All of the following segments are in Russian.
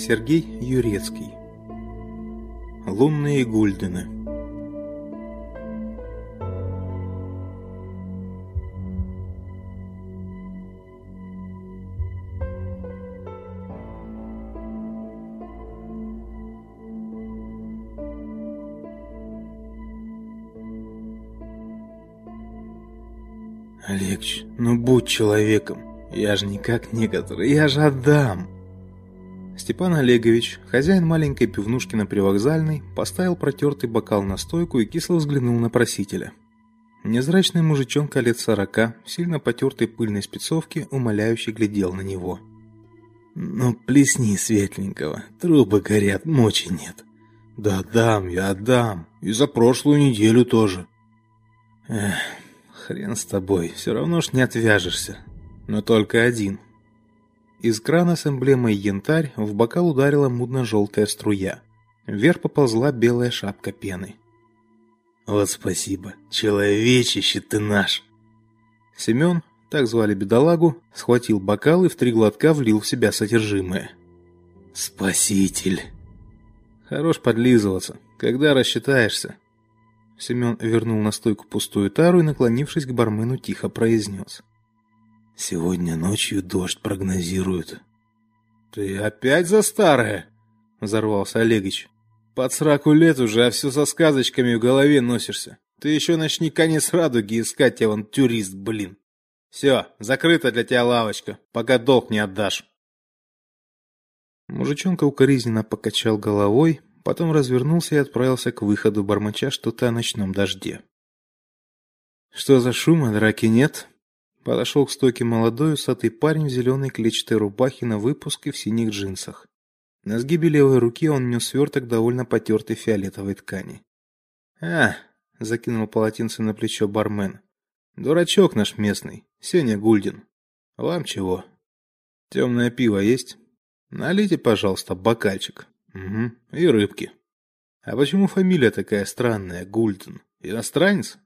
Сергей Юрецкий. Лунные гульдены. Олегч, ну будь человеком. Я же не как некоторые, я же отдам. Степан Олегович, хозяин маленькой пивнушки на Привокзальной, поставил протертый бокал на стойку и кисло взглянул на просителя. Незрачный мужичонка лет сорока, сильно потертой пыльной спецовки, умоляюще глядел на него. «Ну, плесни светленького, трубы горят, мочи нет». «Да дам я, отдам, и за прошлую неделю тоже». «Эх, хрен с тобой, все равно ж не отвяжешься, но только один». Из крана с эмблемой янтарь в бокал ударила мудно-желтая струя. Вверх поползла белая шапка пены. Вот спасибо, человечище ты наш. Семен, так звали бедолагу, схватил бокал и в три глотка влил в себя содержимое. Спаситель. Хорош подлизываться. Когда рассчитаешься? Семен вернул на стойку пустую тару и, наклонившись к бармену, тихо произнес. Сегодня ночью дождь прогнозируют. Ты опять за старое? взорвался Олегович. Под сраку лет уже, а все со сказочками в голове носишься. Ты еще начни конец радуги искать, тебя вон блин. Все, закрыта для тебя лавочка, пока долг не отдашь. Мужичонка укоризненно покачал головой, потом развернулся и отправился к выходу, бормоча что-то о ночном дожде. Что за шума, драки нет? Подошел к стойке молодой усатый парень в зеленой клетчатой рубахе на выпуск и в синих джинсах. На сгибе левой руки он нес сверток довольно потертой фиолетовой ткани. «А!» – закинул полотенце на плечо бармен. «Дурачок наш местный, Сеня Гульдин. Вам чего? Темное пиво есть? Налейте, пожалуйста, бокальчик. Угу, и рыбки. А почему фамилия такая странная, Гульдин? Иностранец?»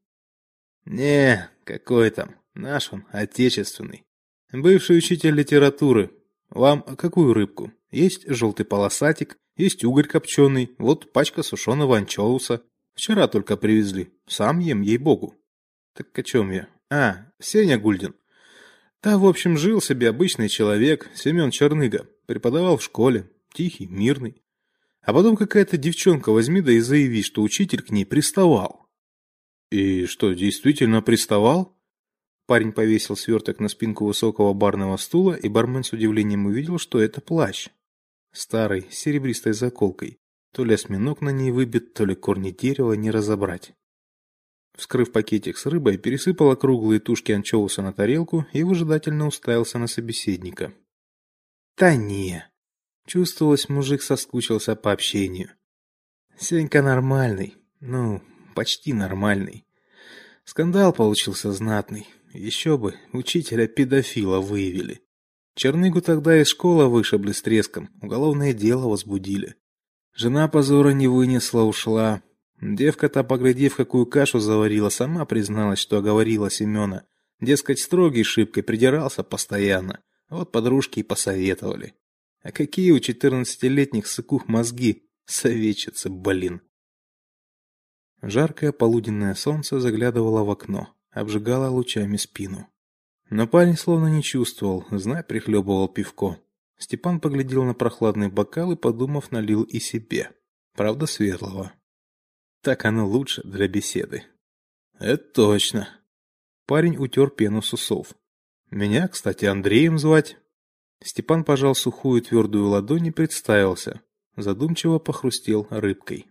«Не, какой там. Наш он, отечественный. Бывший учитель литературы. Вам какую рыбку? Есть желтый полосатик, есть угорь копченый, вот пачка сушеного анчоуса. Вчера только привезли. Сам ем, ей-богу. Так о чем я? А, Сеня Гульдин. Да, в общем, жил себе обычный человек, Семен Черныга. Преподавал в школе. Тихий, мирный. А потом какая-то девчонка возьми да и заяви, что учитель к ней приставал. И что, действительно приставал? Парень повесил сверток на спинку высокого барного стула, и бармен с удивлением увидел, что это плащ. Старый, с серебристой заколкой. То ли осьминог на ней выбит, то ли корни дерева не разобрать. Вскрыв пакетик с рыбой, пересыпал округлые тушки анчоуса на тарелку и выжидательно уставился на собеседника. «Да не!» Чувствовалось, мужик соскучился по общению. Сенька нормальный, ну, почти нормальный. Скандал получился знатный. Еще бы, учителя-педофила выявили. Черныгу тогда из школы вышибли с треском, уголовное дело возбудили. Жена позора не вынесла, ушла. Девка-то, поглядев, какую кашу заварила, сама призналась, что оговорила Семена. Дескать, строгий шибкой придирался постоянно. Вот подружки и посоветовали. А какие у четырнадцатилетних сыкух мозги, советчицы, блин. Жаркое полуденное солнце заглядывало в окно обжигала лучами спину. Но парень словно не чувствовал, знай, прихлебывал пивко. Степан поглядел на прохладный бокал и, подумав, налил и себе. Правда, светлого. Так оно лучше для беседы. Это точно. Парень утер пену с усов. Меня, кстати, Андреем звать. Степан пожал сухую твердую ладонь и представился. Задумчиво похрустел рыбкой.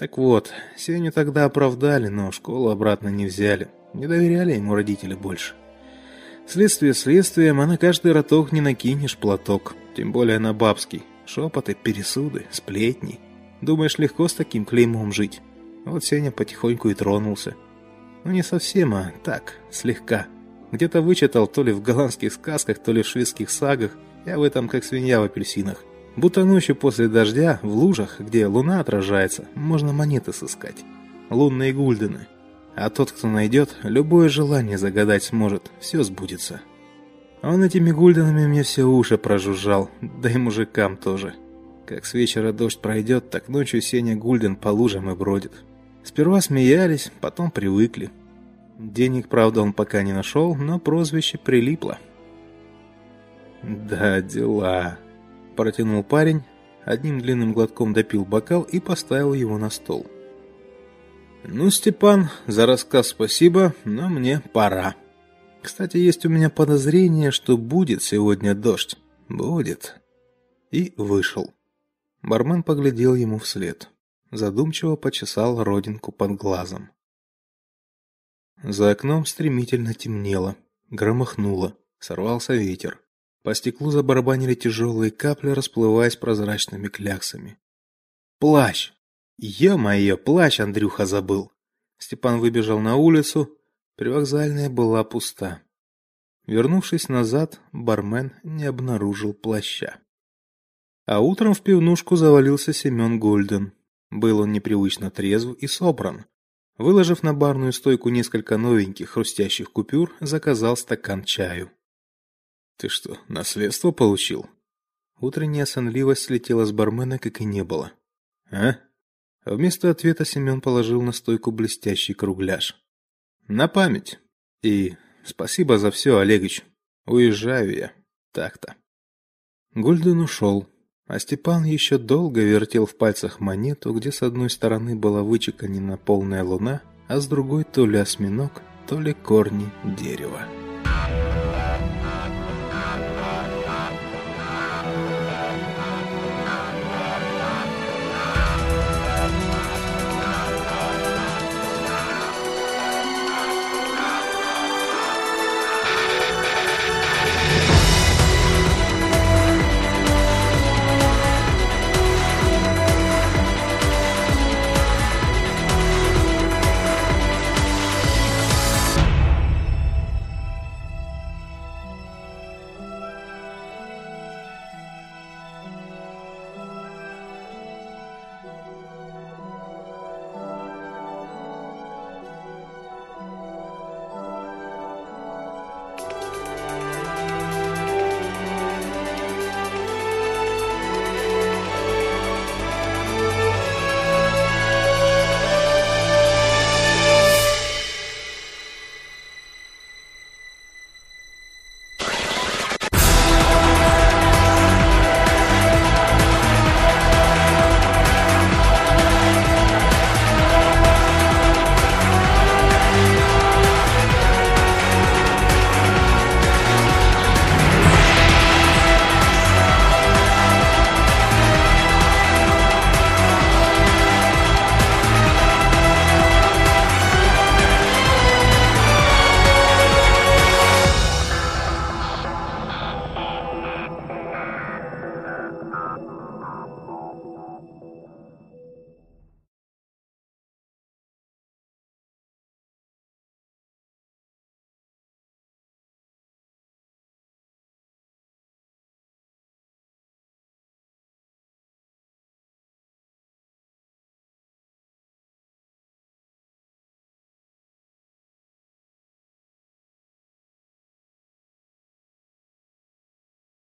Так вот, Сеню тогда оправдали, но школу обратно не взяли. Не доверяли ему родители больше. Следствие следствием, а на каждый роток не накинешь платок, тем более на бабский. Шепоты, пересуды, сплетни. Думаешь, легко с таким клеймом жить? Вот Сеня потихоньку и тронулся. Ну не совсем, а так, слегка. Где-то вычитал то ли в голландских сказках, то ли в шведских сагах. Я в этом как свинья в апельсинах. Будто ночью после дождя в лужах, где луна отражается, можно монеты сыскать. Лунные гульдены. А тот, кто найдет, любое желание загадать сможет, все сбудется. Он этими гульденами мне все уши прожужжал, да и мужикам тоже. Как с вечера дождь пройдет, так ночью Сеня Гульден по лужам и бродит. Сперва смеялись, потом привыкли. Денег, правда, он пока не нашел, но прозвище прилипло. Да, дела, протянул парень, одним длинным глотком допил бокал и поставил его на стол. Ну, Степан, за рассказ спасибо, но мне пора. Кстати, есть у меня подозрение, что будет сегодня дождь. Будет. И вышел. Бармен поглядел ему вслед, задумчиво почесал родинку под глазом. За окном стремительно темнело, громыхнуло, сорвался ветер. По стеклу забарабанили тяжелые капли, расплываясь прозрачными кляксами. Плащ. Ё-моё, плащ Андрюха забыл. Степан выбежал на улицу, привокзальная была пуста. Вернувшись назад, бармен не обнаружил плаща. А утром в пивнушку завалился Семен Гольден. Был он непривычно трезв и собран. Выложив на барную стойку несколько новеньких хрустящих купюр, заказал стакан чаю. Ты что, наследство получил? Утренняя сонливость слетела с бармена, как и не было. А? Вместо ответа Семен положил на стойку блестящий кругляш. На память. И спасибо за все, Олегович. Уезжаю я. Так-то. Гульден ушел, а Степан еще долго вертел в пальцах монету, где с одной стороны была вычеканена полная луна, а с другой то ли осьминог, то ли корни дерева.